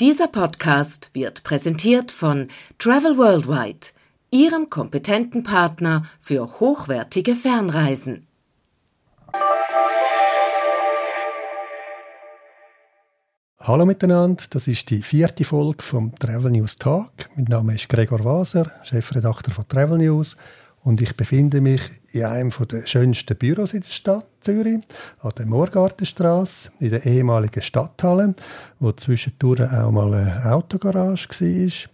Dieser Podcast wird präsentiert von Travel Worldwide, Ihrem kompetenten Partner für hochwertige Fernreisen. Hallo miteinander, das ist die vierte Folge vom Travel News Talk. Mein Name ist Gregor Waser, Chefredakteur von Travel News und ich befinde mich in einem der schönsten Büros in der Stadt Zürich, an der Moorgartenstrasse, in der ehemaligen Stadthalle, wo zwischendurch auch mal eine Autogarage war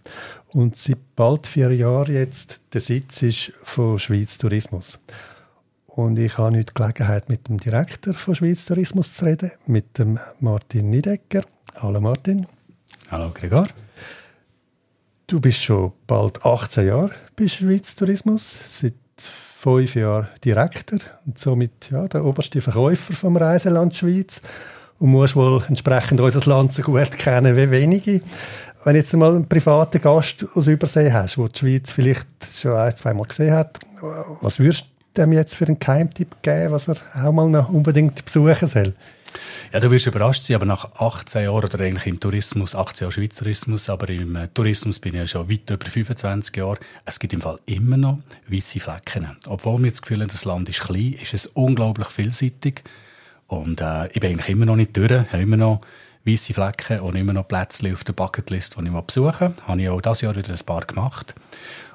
und seit bald vier Jahren jetzt der Sitz ist von Schweiz Tourismus. Und ich habe heute die Gelegenheit, mit dem Direktor von Schweiz Tourismus zu reden, mit dem Martin Niedecker. Hallo Martin. Hallo Gregor. Du bist schon bald 18 Jahre bei Schweiz Tourismus, seit fünf Jahren Direktor und somit ja, der oberste Verkäufer vom Reiseland Schweiz und musst wohl entsprechend unser Land so gut kennen wie wenige. Wenn jetzt mal einen privaten Gast aus Übersee hast, der die Schweiz vielleicht schon ein, zwei Mal gesehen hat, was würdest du dem jetzt für einen Geheimtipp geben, was er auch mal noch unbedingt besuchen soll? Ja, du wirst überrascht sein, aber nach 18 Jahren oder eigentlich im Tourismus, 18 Jahre Schweizer Tourismus, aber im äh, Tourismus bin ich ja schon weit über 25 Jahre. Es gibt im Fall immer noch weiße Flecken. Obwohl wir das Gefühl haben, das Land ist klein, ist es unglaublich vielseitig. Und äh, ich bin eigentlich immer noch nicht durch, habe immer noch weiße Flecken und immer noch Plätze auf der Bucketlist, die ich mal besuchen Habe ich auch dieses Jahr wieder ein paar gemacht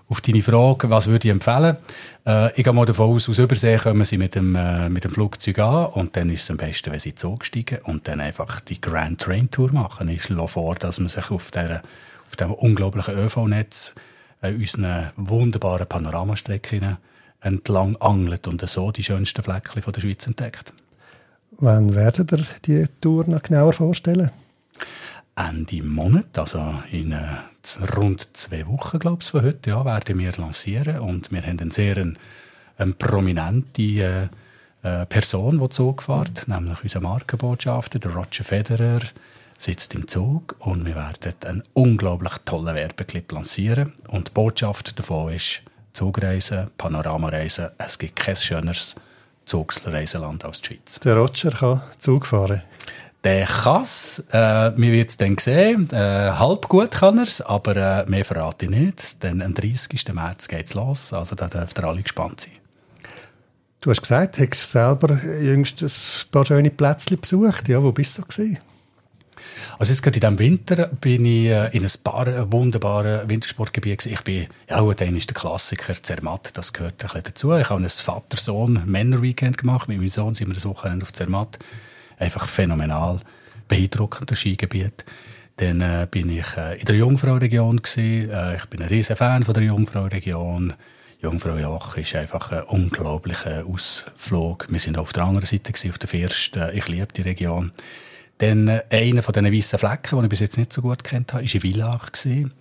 auf deine Frage, was würde ich empfehlen? Äh, ich gehe mal davon aus, aus Übersee kommen sie mit dem, äh, mit dem Flugzeug an und dann ist es am besten, wenn sie Zug steigen und dann einfach die Grand Train Tour machen. Ich schlage vor, dass man sich auf, der, auf dem unglaublichen ÖV-Netz äh, unseren wunderbaren Panoramastrecken entlang angelt und so die schönsten Fleckchen von der Schweiz entdeckt. Wann werdet ihr die Tour noch genauer vorstellen? Ende Monat, also in äh, rund zwei Wochen, glaube ich, von heute, ja, werden wir lancieren. Und wir haben eine sehr eine, eine prominente äh, äh, Person, die Zug fährt, nämlich unser Markenbotschafter, der Roger Federer, sitzt im Zug und wir werden einen unglaublich tollen Werbeclip lancieren. Und die Botschaft davon ist, Zugreisen, Panoramareisen, es gibt kein schöneres Zugsreiseland als die Schweiz. Der Roger kann Zug fahren. Der kann es. Äh, wir werden es dann sehen. Äh, halb gut kann er es, aber äh, mehr verrate ich nicht. Denn am 30. März geht es los. Also da dürft ihr alle gespannt sein. Du hast gesagt, du hast selber jüngst ein paar schöne Plätzchen besucht. Ja, wo bist du gewesen? Also jetzt gerade in diesem Winter bin ich äh, in ein paar wunderbaren Wintersportgebieten. Ich bin, ja, dann ist der Klassiker Zermatt, das gehört ein bisschen dazu. Ich habe ein Vater-Sohn-Männer-Weekend gemacht. Mit meinem Sohn sind wir das Wochenende auf Zermatt einfach phänomenal beeindruckend, das Skigebiet. Dann äh, bin ich äh, in der Jungfrau-Region Äh, ich bin ein riesen Fan von der Jungfrau-Region. Jungfrau Joch ist einfach ein unglaublicher Ausflug. Wir sind auf der anderen Seite gewesen, auf der First. Ich liebe die Region. Dann äh, einer von diesen weißen Flecken, die ich bis jetzt nicht so gut kennt habe, war in Villach. Gewesen.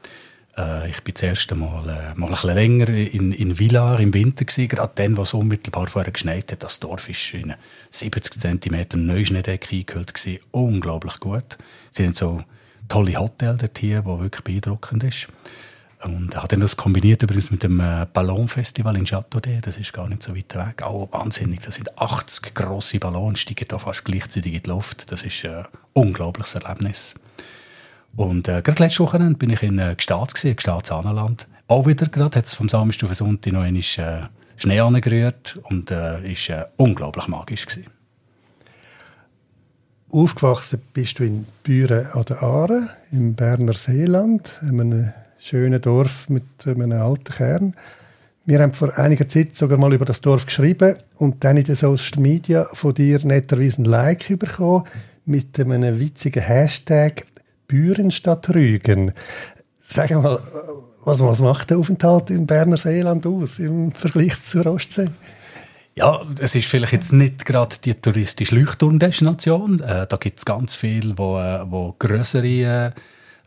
Äh, ich bin das erste Mal, äh, mal ein bisschen länger in, in Villar im Winter gewesen, gerade dann, wo es unmittelbar vorher geschneit hat. Das Dorf ist in 70 cm Neuschneedecke eingehüllt gewesen. Unglaublich gut. Sie haben so tolle Hotels dort hier, die wirklich beeindruckend ist. Und hat dann das kombiniert übrigens mit dem äh, Ballonfestival in Châteaudet, das ist gar nicht so weit weg. Auch wahnsinnig, das sind 80 grosse Ballons, steigen da fast gleichzeitig in die Luft. Das ist ein unglaubliches Erlebnis. Und äh, gerade letzte Woche bin ich in äh, Gstaad, gewesen, Gstaad Saanenland. Auch wieder gerade, hat es vom Samstag auf Sonntag noch einmal äh, Schnee angerührt und äh, ist äh, unglaublich magisch gewesen. Aufgewachsen bist du in Büren an der Aare, im Berner Seeland, in einem schönen Dorf mit einem alten Kern. Wir haben vor einiger Zeit sogar mal über das Dorf geschrieben und dann in den Social Media von dir netterweise ein Like bekommen mit einem witzigen Hashtag Büren statt Rügen. Sag mal, was, was macht der Aufenthalt im Berner Seeland aus im Vergleich zur Ostsee? Ja, es ist vielleicht jetzt nicht gerade die touristische Leuchtturmdestination. Äh, da gibt es ganz viel, wo, äh, wo größere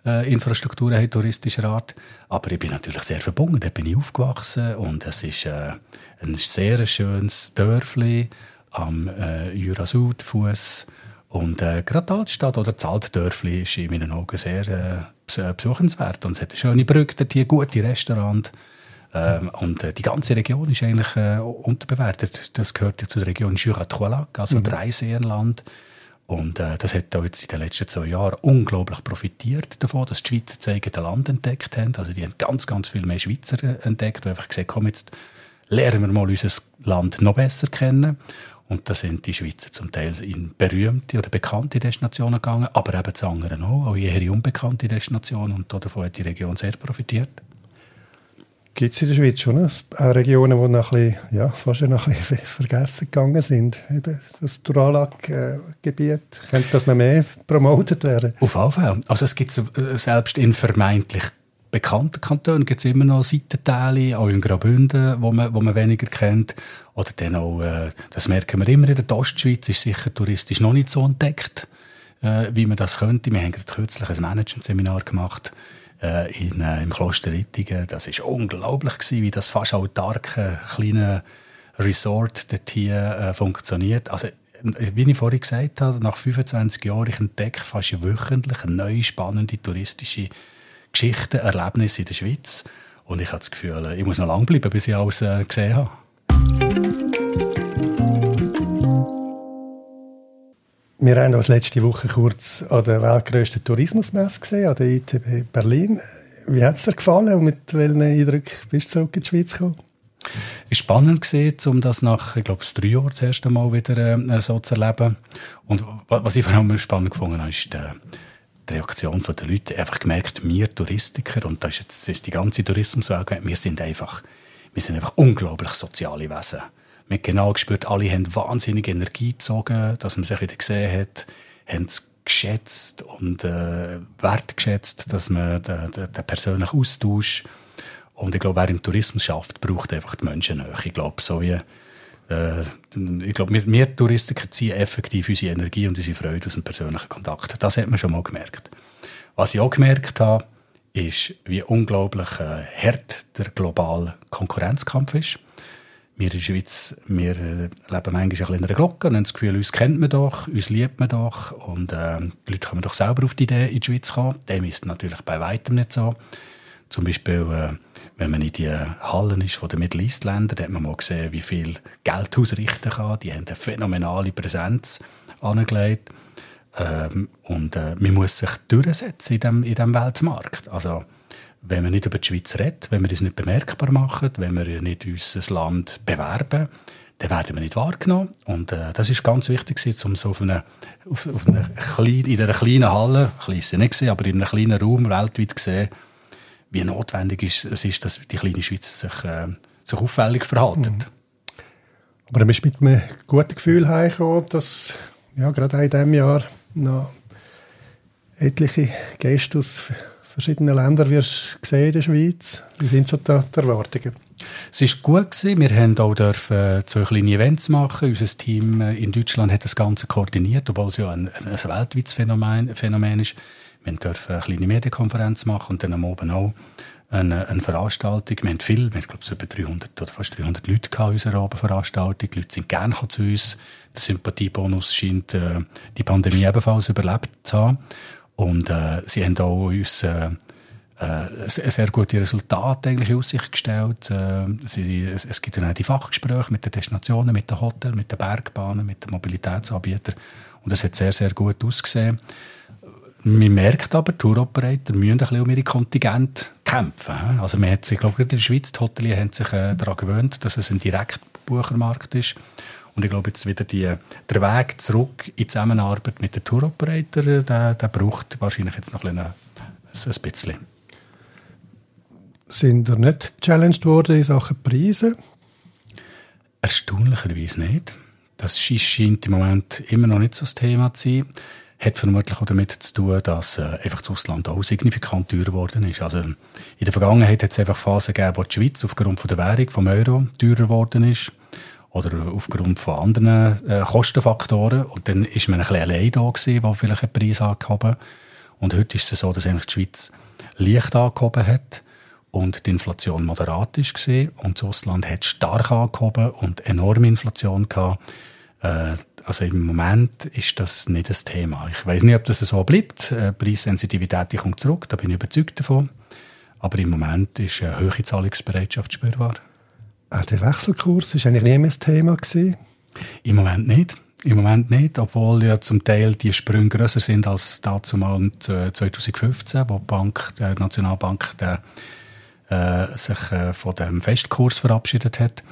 äh, Infrastrukturen haben, touristischer Art. Aber ich bin natürlich sehr verbunden. Da bin ich aufgewachsen und es ist äh, ein sehr schönes Dörfli am äh, Jura-Südfuss und äh, gerade die Altstadt oder das Altdörfli ist in meinen Augen sehr äh, besuchenswert. Und es hat eine schöne Brücke dort hier, gute Restaurants. Ähm, und äh, die ganze Region ist eigentlich äh, unterbewertet. Das gehört ja zu der Region Jura-Trois-Lacs, also mhm. Dreiseenland. Und äh, das hat auch jetzt in den letzten zwei Jahren unglaublich profitiert davon, dass die Schweizer das eigene Land entdeckt haben. Also die haben ganz, ganz viel mehr Schweizer äh, entdeckt, die einfach gesagt komm, jetzt lernen wir mal unser Land noch besser kennen. Und da sind die Schweizer zum Teil in berühmte oder bekannte Destinationen gegangen, aber eben zu anderen auch, auch eher unbekannte Destinationen. Und davon hat die Region sehr profitiert. Gibt es in der Schweiz schon ne? auch Regionen, die noch ein bisschen, ja, fast noch ein bisschen vergessen gegangen sind? Eben das Duralag-Gebiet, könnte das noch mehr promotet werden? Auf jeden Fall. Also es gibt äh, selbst in vermeintlich bekannten Kantonen gibt es immer noch Seitenteile, auch in Graubünden, wo man, wo man weniger kennt. Oder dann auch, äh, das merken wir immer in der Ostschweiz, ist sicher touristisch noch nicht so entdeckt, äh, wie man das könnte. Wir haben gerade kürzlich ein Management-Seminar gemacht äh, in, äh, im Kloster Rittingen. Das ist unglaublich gewesen, wie das fast autarke kleine Resort dort hier äh, funktioniert. Also wie ich vorhin gesagt habe, nach 25 Jahren ich entdecke fast wöchentlich eine neue spannende touristische Geschichte, Erlebnisse in der Schweiz. Und ich habe das Gefühl, ich muss noch lange bleiben, bis ich alles äh, gesehen habe. Wir haben uns letzte Woche kurz an der weltgrößten Tourismusmesse gesehen, an der ITB Berlin. Wie hat es dir gefallen und mit welchen Eindrücken bist du zurück in die Schweiz gekommen? Es war spannend, gewesen, um das nach, ich glaube, drei Jahren das erste Mal wieder äh, so zu erleben. Und was ich vor allem spannend gefunden habe, ist der, die Reaktion der Leute. Einfach gemerkt, wir Touristiker, und das ist jetzt das ist die ganze Tourismuswelt, wir sind einfach, wir sind einfach unglaublich soziale Wesen. Man hat genau gespürt, alle haben wahnsinnige Energie gezogen, dass man sich wieder gesehen hat, haben es geschätzt und äh, wertgeschätzt, dass man den, den, den persönlichen Austausch und ich glaube, wer im Tourismus schafft, braucht einfach die Menschen. Ich glaube, so wie äh, ich glaube, wir, wir Touristiker ziehen effektiv unsere Energie und unsere Freude aus dem persönlichen Kontakt. Das hat man schon mal gemerkt. Was ich auch gemerkt habe, ist, wie unglaublich äh, hart der globale Konkurrenzkampf ist wir in der Schweiz, wir äh, leben manchmal ein in einer Glocke und haben das Gefühl, uns kennt man doch, uns liebt man doch und äh, die Leute können doch selber auf die Idee, in die Schweiz kommen. Dem ist natürlich bei weitem nicht so. Zum Beispiel, äh, wenn man in die Hallen ist von den Middle East Ländern, da hat man mal gesehen, wie viel Geld ausrichten kann. Die haben eine phänomenale Präsenz angelegt. Ähm, und äh, man muss sich durchsetzen in diesem dem Weltmarkt. Also, wenn wir nicht über die Schweiz reden, wenn wir das nicht bemerkbar machen, wenn wir nicht unser Land bewerben, dann werden wir nicht wahrgenommen. Und äh, das ist ganz wichtig, um so auf eine, auf, auf eine kleine, in einer kleinen Halle, klein ist nicht gesehen, aber in einem kleinen Raum weltweit zu sehen, wie notwendig ist, es ist, dass die kleine Schweiz sich, äh, sich auffällig verhalten. Mhm. Aber du bist mit einem guten Gefühl heimgekommen, dass ja, gerade in diesem Jahr noch etliche Gäste aus verschiedenen Ländern wirst gesehen in der Schweiz. Wie sind so die, Erwartungen? Es war gut gewesen. Wir haben auch dürfen äh, zwei kleine Events machen. Unser Team äh, in Deutschland hat das Ganze koordiniert, obwohl es ja ein, ein weltweites Phänomen, Phänomen ist. Wir dürfen eine kleine Medienkonferenz machen und dann am Abend auch eine, eine Veranstaltung. Wir haben viel, wir haben, glaube ich, über 300 oder fast 300 Leute gehabt in unserer Abendveranstaltung. Die Leute sind gerne zu uns. Der Sympathiebonus scheint äh, die Pandemie ebenfalls überlebt zu haben. Und äh, sie haben auch uns äh, äh, sehr gute Resultate eigentlich in Aussicht gestellt. Äh, sie, es, es, gibt dann auch die Fachgespräche mit den Destinationen, mit den Hotels, mit den Bergbahnen, mit den Mobilitätsanbietern. Und es hat sehr, sehr gut ausgesehen. Man merkt aber, Tour-Operator müssen ein bisschen um ihre Kontingente kämpfen. Also man hat sich, ich glaube, in der Schweiz, die Hoteliers haben sich äh, daran gewöhnt, dass es ein Direktbuchermarkt ist. Und ich glaube, jetzt wieder die, der Weg zurück in Zusammenarbeit mit den Tour-Operator, äh, der, der braucht wahrscheinlich jetzt noch ein, ein, ein bisschen. Sind ihr nicht challenged worden in Sachen Preise? Erstaunlicherweise nicht. Das scheint im Moment immer noch nicht so das Thema zu sein. Hat vermutlich auch damit zu tun, dass äh, einfach das Ausland auch signifikant teurer geworden ist. Also in der Vergangenheit hat es einfach Phasen gegeben, wo die Schweiz aufgrund von der Währung vom Euro teurer geworden ist oder aufgrund von anderen äh, Kostenfaktoren. Und dann ist man ein bisschen allein da gewesen, der vielleicht einen Preis angehoben Und heute ist es so, dass eigentlich die Schweiz leicht angehoben hat und die Inflation moderat ist gewesen. Und das Ausland hat stark angehoben und enorme Inflation gehabt. Äh, also im Moment ist das nicht das Thema. Ich weiß nicht, ob das so bleibt. Äh, Preissensitivität kommt zurück, da bin ich überzeugt davon. Aber im Moment ist eine hohe Zahlungsbereitschaft spürbar. Auch der Wechselkurs war eigentlich nie mehr das Thema. Gewesen. Im Moment nicht. Im Moment nicht, obwohl ja zum Teil die Sprünge grösser sind als dazu mal 2015, wo die Bank, die Nationalbank der, äh, sich äh, von dem Festkurs verabschiedet hat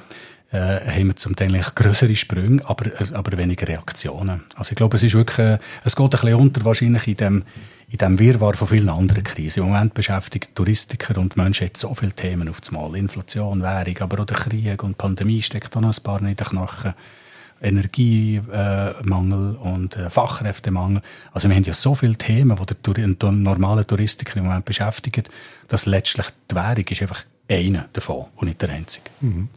äh, haben wir zum Teil größere Sprünge, aber, aber weniger Reaktionen. Also ich glaube, es ist wirklich, äh, es geht ein bisschen unter wahrscheinlich in dem, in dem Wirrwarr von vielen anderen Krisen. Im Moment beschäftigt Touristiker und Menschen jetzt so viele Themen auf das Mal. Inflation, Währung, aber auch der Krieg und Pandemie steckt auch noch ein paar in den Knochen. Energiemangel äh, und äh, Fachkräftemangel. Also wir haben ja so viele Themen, die der, der normale Touristiker im Moment beschäftigen, dass letztlich die Währung ist einfach einer davon und nicht der einzige. Mhm.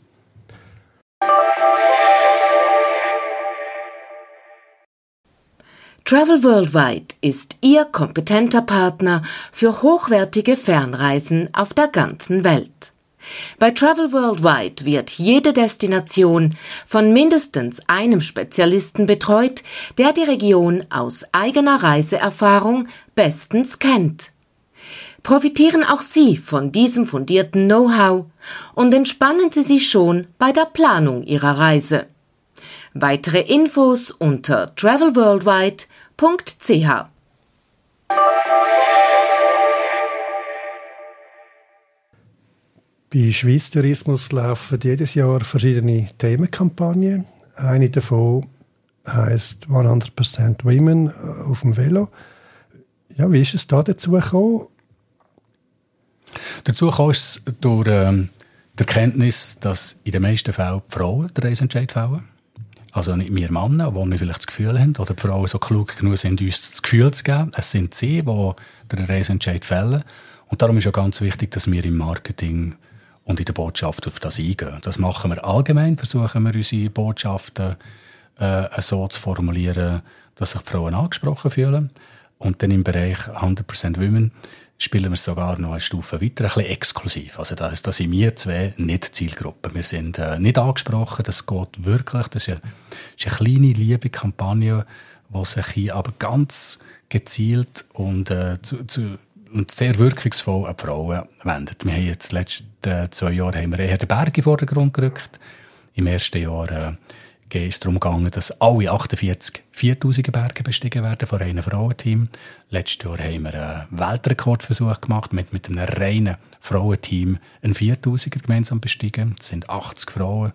Travel Worldwide ist Ihr kompetenter Partner für hochwertige Fernreisen auf der ganzen Welt. Bei Travel Worldwide wird jede Destination von mindestens einem Spezialisten betreut, der die Region aus eigener Reiseerfahrung bestens kennt. Profitieren auch Sie von diesem fundierten Know-how und entspannen Sie sich schon bei der Planung Ihrer Reise. Weitere Infos unter travelworldwide.ch. Bei Schweiz Tourismus laufen jedes Jahr verschiedene Themenkampagnen. Eine davon heißt 100% Women auf dem Velo. Ja, wie ist es da dazu gekommen? Dazu kam es durch ähm, die Erkenntnis, dass in den meisten Fällen die Frauen den Reisentscheid fällen. Also nicht wir Männer, wo wir vielleicht das Gefühl haben, oder die Frauen so klug genug sind, uns das Gefühl zu geben. Es sind sie, die den Reisentscheid fällen. Und darum ist ja ganz wichtig, dass wir im Marketing und in der Botschaft auf das eingehen. Das machen wir allgemein, versuchen wir unsere Botschaften äh, so zu formulieren, dass sich die Frauen angesprochen fühlen. Und dann im Bereich 100% Women spielen wir sogar noch eine Stufe weiter, ein bisschen exklusiv. Also da, da sind wir zwei nicht Zielgruppe. Wir sind äh, nicht angesprochen, das geht wirklich. Das ist eine, ist eine kleine, liebe Kampagne, die sich hier aber ganz gezielt und, äh, zu, zu, und sehr wirkungsvoll an die Frauen wendet. Wir haben jetzt die letzten äh, zwei Jahre haben wir eher den Berg in den Vordergrund gerückt. Im ersten Jahr äh, ist es darum gegangen, dass alle 48 4000 Berge bestiegen werden von einem Frauenteam. Letztes Jahr haben wir einen Weltrekordversuch gemacht mit, mit einem reinen Frauenteam einen 4000er gemeinsam bestiegen. Das sind 80 Frauen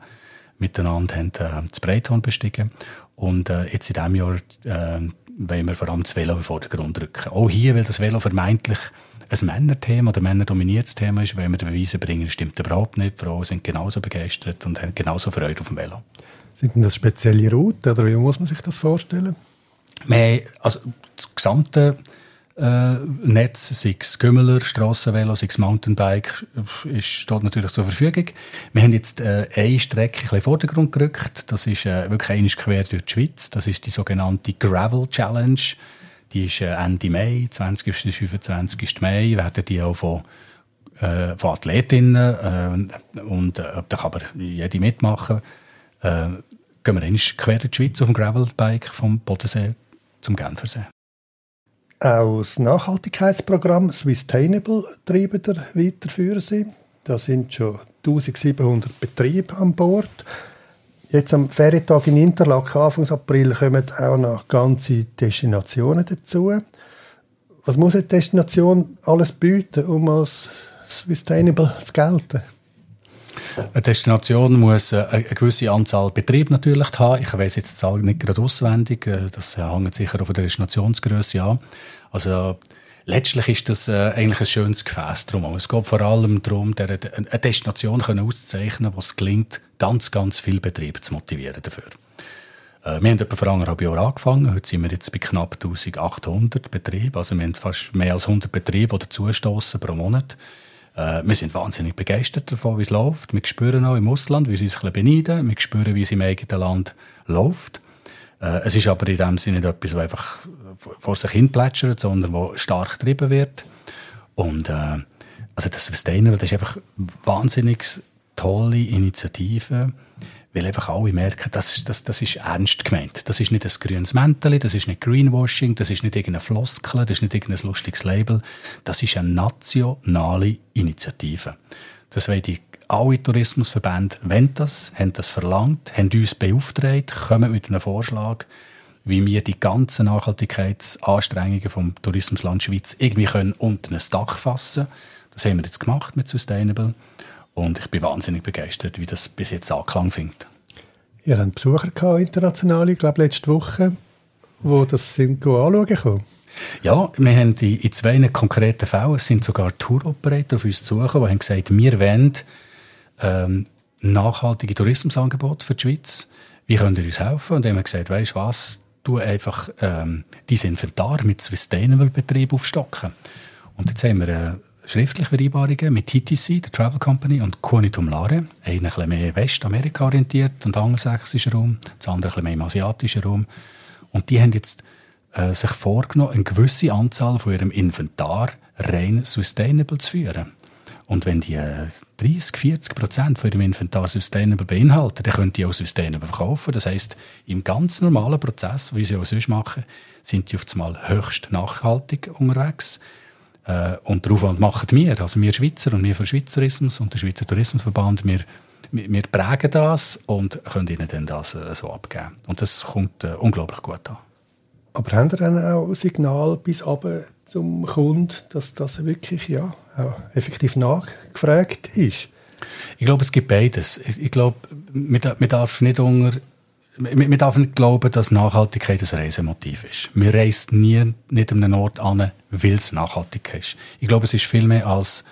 miteinander haben äh, das Breithorn bestiegen. Und äh, jetzt in diesem Jahr äh, wollen wir vor allem das Velo in den Vordergrund rücken. Auch hier, weil das Velo vermeintlich ein Männerthema oder männerdominiertes Thema ist, wollen wir den Beweise bringen, stimmt überhaupt nicht. Die Frauen sind genauso begeistert und haben genauso Freude auf dem Velo. Sind denn das spezielle Routen oder wie muss man sich das vorstellen? Wir, also das gesamte äh, Netz, sei es Gümmeler, Strassenvelo, sei es Mountainbike, ist, steht natürlich zur Verfügung. Wir haben jetzt äh, eine Strecke ein in den Vordergrund gerückt. Das ist äh, wirklich einmal quer durch die Schweiz. Das ist die sogenannte Gravel Challenge. Die ist äh, Ende Mai, 20. bis 25. Mai, werden die auch von äh, von Athletinnen äh, und äh, da kann aber jede mitmachen äh, gehen wir einmal quer in die Schweiz auf dem Gravelbike vom Bodensee zum Genfersee. Auch das Nachhaltigkeitsprogramm Swisstainable treiben wir weiterführen Sie. Da sind schon 1700 Betriebe an Bord. Jetzt am Ferientag in Interlaken, Anfang April, kommen auch noch ganze Destinationen dazu. Was muss eine Destination alles bieten, um als Sustainable zu gelten? Eine Destination muss äh, eine gewisse Anzahl Betriebe natürlich haben. Ich weiß jetzt die Zahl nicht gerade auswendig. Äh, das hängt sicher auf der Destinationsgröße an. Also, letztlich ist das äh, eigentlich ein schönes Gefäß drum. Es geht vor allem darum, eine Destination auszuzeichnen, wo es gelingt, ganz, ganz viele Betriebe zu motivieren dafür. Wir haben etwa vor anderthalb Jahren angefangen. Heute sind wir jetzt bei knapp 1800 Betrieben. Also wir haben fast mehr als 100 Betriebe, die dazustoßen pro Monat. Äh, wir sind wahnsinnig begeistert davon, wie es läuft. Wir spüren auch im Ausland, wie sie sich ein bisschen beneiden. Wir spüren, wie es im eigenen Land läuft. Äh, es ist aber in dem Sinne nicht etwas, was einfach vor sich hin plätschert, sondern wo stark getrieben wird. Und äh, also das Sustainable, das ist einfach wahnsinnig tolle Initiative weil einfach alle merken, das, das, das ist ernst gemeint. Das ist nicht ein grünes Mäntel, das ist nicht Greenwashing, das ist nicht irgendeine Floskel, das ist nicht irgendein lustiges Label. Das ist eine nationale Initiative. Das wollen die alle Tourismusverbände wollen das, haben das verlangt, haben uns beauftragt, kommen mit einem Vorschlag, wie wir die ganzen Nachhaltigkeitsanstrengungen vom Tourismusland Schweiz irgendwie können unter ein Dach fassen. Das haben wir jetzt gemacht mit Sustainable und ich bin wahnsinnig begeistert, wie das bis jetzt Anklang findet. Ihr habt Besucher gehabt, internationale, ich glaube letzte Woche, wo das sind anschauen kommen. Ja, wir haben in, in zwei konkreten Fällen, es sind sogar Tour-Operator auf uns zugekommen, die haben gesagt, wir wollen ähm, nachhaltige Tourismusangebote für die Schweiz. Wie könnt ihr uns helfen? Und dann haben wir gesagt, weißt du was, du einfach ähm, dein Inventar mit Sustainable-Betrieb aufstocken. Und jetzt haben wir äh, schriftliche Vereinbarungen mit TTC, der Travel Company, und Quanitum Lare, einer ein mehr Westamerika orientiert und angelsächsischer Raum, das andere ein mehr im asiatischen Raum. Und die haben jetzt äh, sich vorgenommen, eine gewisse Anzahl von ihrem Inventar rein sustainable zu führen. Und wenn die 30, 40 Prozent von ihrem Inventar sustainable beinhalten, dann können die auch sustainable verkaufen. Das heißt, im ganz normalen Prozess, wie sie auch sonst machen, sind die auf einmal höchst nachhaltig unterwegs. Äh, und darauf machen wir, also wir Schweizer und wir für Schweizerismus und der Schweizer Tourismusverband, wir, wir prägen das und können ihnen dann das äh, so abgeben. Und das kommt äh, unglaublich gut an. Aber haben Sie dann auch Signal bis runter zum Kunden, dass das wirklich ja, effektiv nachgefragt ist? Ich glaube, es gibt beides. Ich glaube, man darf nicht unter man darf nicht glauben, dass Nachhaltigkeit ein Reisemotiv ist. Man reist nie nicht an einen Ort an, weil es nachhaltig ist. Ich glaube, es ist vielmehr als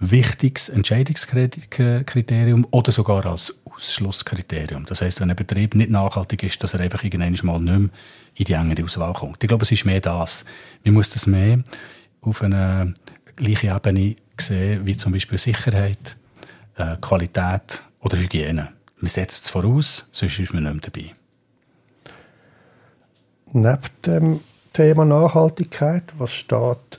wichtiges Entscheidungskriterium oder sogar als Ausschlusskriterium. Das heißt, wenn ein Betrieb nicht nachhaltig ist, dass er einfach irgendwann mal nicht mehr in die engere Auswahl kommt. Ich glaube, es ist mehr das. Man muss das mehr auf einer gleichen Ebene sehen, wie zum Beispiel Sicherheit, äh, Qualität oder Hygiene. Man setzt es voraus, sonst ist man nicht mehr dabei. Neben dem Thema Nachhaltigkeit, was steht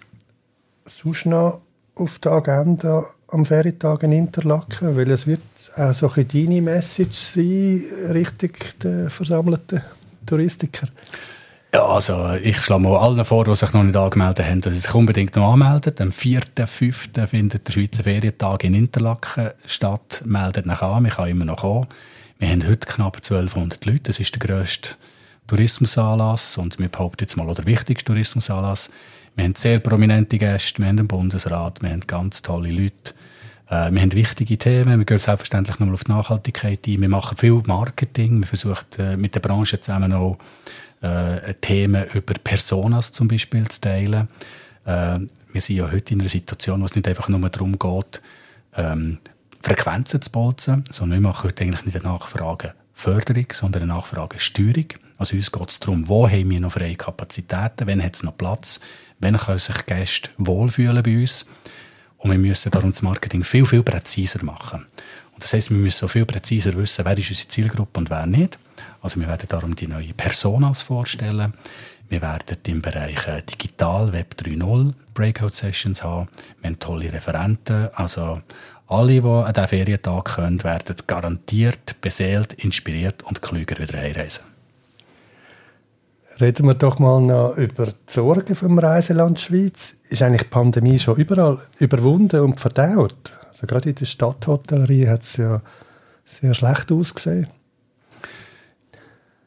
sonst noch auf der Agenda am Ferientag in Interlaken? Weil es wird auch so ein deine Message sein, richtig der versammelten Touristiker. Ja, also ich schlage mal allen vor, die sich noch nicht angemeldet haben, dass sie sich unbedingt noch anmelden. Am 4.5. findet der Schweizer Ferientag in Interlaken statt. Meldet nach an, man kann immer noch kommen. Wir haben heute knapp 1200 Leute. Das ist der grösste Tourismusanlass und wir behaupten jetzt mal, der wichtigste Tourismusanlass. Wir haben sehr prominente Gäste, wir haben den Bundesrat, wir haben ganz tolle Leute. Äh, wir haben wichtige Themen, wir gehen selbstverständlich nochmal auf die Nachhaltigkeit ein. Wir machen viel Marketing, wir versuchen äh, mit der Branche zusammen auch äh, Themen über Personas zum Beispiel zu teilen. Äh, wir sind ja heute in einer Situation, wo es nicht einfach nur darum geht, ähm, Frequenzen zu bolzen, sondern wir machen heute eigentlich nicht eine Nachfrage Förderung, sondern eine Nachfrage Steuerung. Also uns geht es darum, wo haben wir noch freie Kapazitäten, wann hat es noch Platz, wann können sich Gäste wohlfühlen bei uns. Und wir müssen darum das Marketing viel, viel präziser machen. Und das heißt, wir müssen so viel präziser wissen, wer ist unsere Zielgruppe und wer nicht. Also wir werden darum die neuen Personas vorstellen. Wir werden im Bereich äh, Digital Web 3.0 Breakout Sessions haben. Wir haben tolle Referenten. Also alle, die an diesen Ferientag können, werden garantiert beseelt, inspiriert und klüger wieder heimreisen. Reden wir doch mal noch über die Sorgen vom Reiseland Schweiz. Ist eigentlich die Pandemie schon überall überwunden und verdaut? Also gerade in der Stadthotellerie hat es ja sehr schlecht ausgesehen.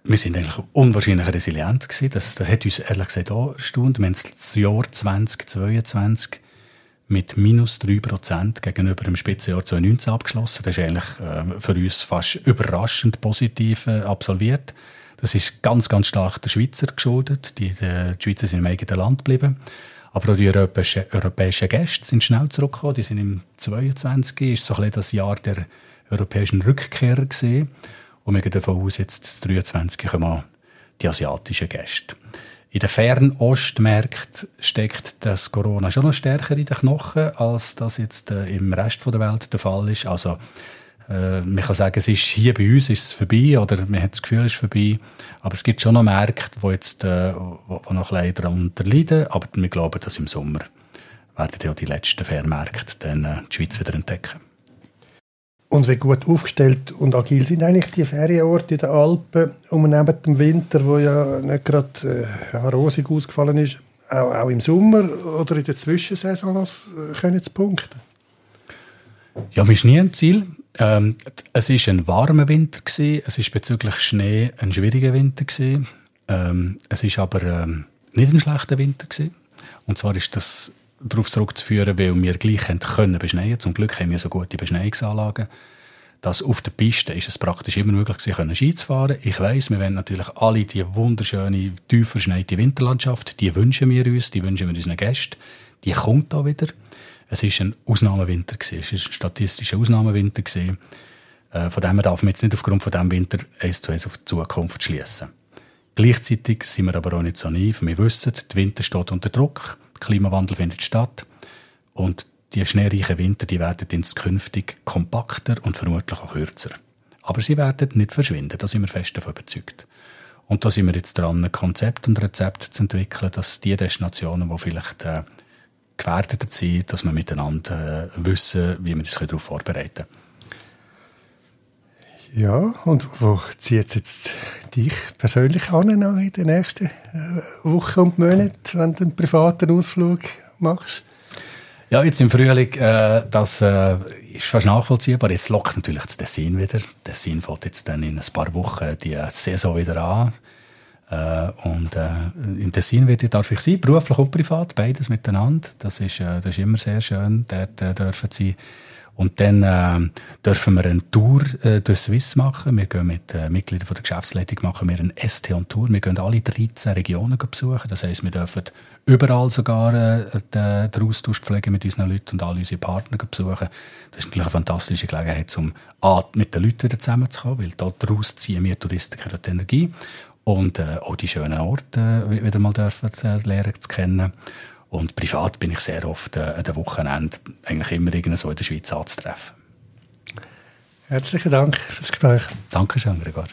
Wir sind eigentlich unwahrscheinlich resilient gewesen. Das, das hat uns ehrlich gesagt auch erstaunt. Wir haben das Jahr 2022 mit minus 3% gegenüber dem Spitzenjahr 2019 abgeschlossen. Das ist eigentlich äh, für uns fast überraschend positiv äh, absolviert. Das ist ganz, ganz stark der Schweizer geschuldet. Die, die, Schweizer sind im eigenen Land geblieben. Aber auch die europäischen, europäischen Gäste sind schnell zurückgekommen. Die sind im 22. ist so ein das Jahr der europäischen Rückkehr gesehen. Und wir gehen davon aus, jetzt 23 kommen die asiatischen Gäste. In den Fernostmärkten steckt das Corona schon noch stärker in den Knochen, als das jetzt äh, im Rest der Welt der Fall ist. Also, äh, man kann sagen, es ist hier bei uns ist es vorbei, oder man hat das Gefühl, es ist vorbei. Aber es gibt schon noch Märkte, die jetzt, äh, wo, wo noch leider darunter leiden. Aber wir glauben, dass im Sommer werden ja die letzten Fernmärkte dann äh, die Schweiz wieder entdecken. Und wie gut aufgestellt und agil sind eigentlich die Ferienorte in den Alpen, um neben dem Winter, wo ja nicht gerade äh, rosig ausgefallen ist, auch, auch, im Sommer oder in der Zwischensaison äh, können zu punkten? Ja, mir ist nie ein Ziel. Ähm, es war ein warmer Winter gewesen. Es ist bezüglich Schnee ein schwieriger Winter gewesen. Ähm, es ist aber ähm, nicht ein schlechter Winter gewesen. Und zwar ist das darauf zurückzuführen, weil wir gleich können beschneien. Zum Glück haben wir so gute Beschneiungsanlagen dass auf der Piste ist es praktisch immer möglich gewesen, Ski zu fahren. Ich weiss, wir wollen natürlich alle die wunderschöne, tief verschneite Winterlandschaft, die wünschen wir uns, die wünschen wir unseren Gästen. Die kommt da wieder. Es ist ein Ausnahmewinter gewesen. Es ist ein statistischer Ausnahmewinter gewesen. Äh, von dem her darf man jetzt nicht aufgrund von diesem Winter eins zu eins auf die Zukunft schließen. Gleichzeitig sind wir aber auch nicht so naiv. Wir wissen, der Winter steht unter Druck, der Klimawandel findet statt und die schneereichen Winter, die werden inskünftig kompakter und vermutlich auch kürzer. Aber sie werden nicht verschwinden, da sind wir fest davon überzeugt. Und da sind wir jetzt dran, ein Konzept und Rezept zu entwickeln, dass die Destinationen, die vielleicht gefährdet sind, dass wir miteinander äh, wissen, wie wir uns darauf vorbereiten können. Ja, und wo zieht es jetzt dich persönlich an in den nächsten äh, Wochen und Monaten, wenn du einen privaten Ausflug machst? Ja, jetzt im Frühling, äh, das äh, ist fast nachvollziehbar. Jetzt lockt natürlich das Dessin wieder. Dessin fängt jetzt dann in ein paar Wochen die Saison wieder an. Äh, und äh, im Tessin wird, darf ich sein, beruflich und privat, beides miteinander. Das ist, äh, das ist immer sehr schön, dort äh, dürfen sie und dann äh, dürfen wir eine Tour äh, durch Swiss machen. Wir gehen mit äh, Mitgliedern von der Geschäftsleitung machen wir eine ST on Tour. Wir gehen alle 13 Regionen besuchen. Das heisst, wir dürfen überall sogar äh, den, den Austausch pflegen mit unseren Leuten und alle unsere Partner besuchen. Das ist natürlich eine fantastische Gelegenheit, um A, mit den Leuten wieder zusammenzukommen, weil daraus ziehen wir Touristiker die Energie und äh, auch die schönen Orte äh, wieder mal dürfen äh, lernen zu kennen. Und privat bin ich sehr oft äh, an den Wochenenden eigentlich immer so in der Schweiz anzutreffen. Herzlichen Dank für das Gespräch. Dankeschön, Gregor.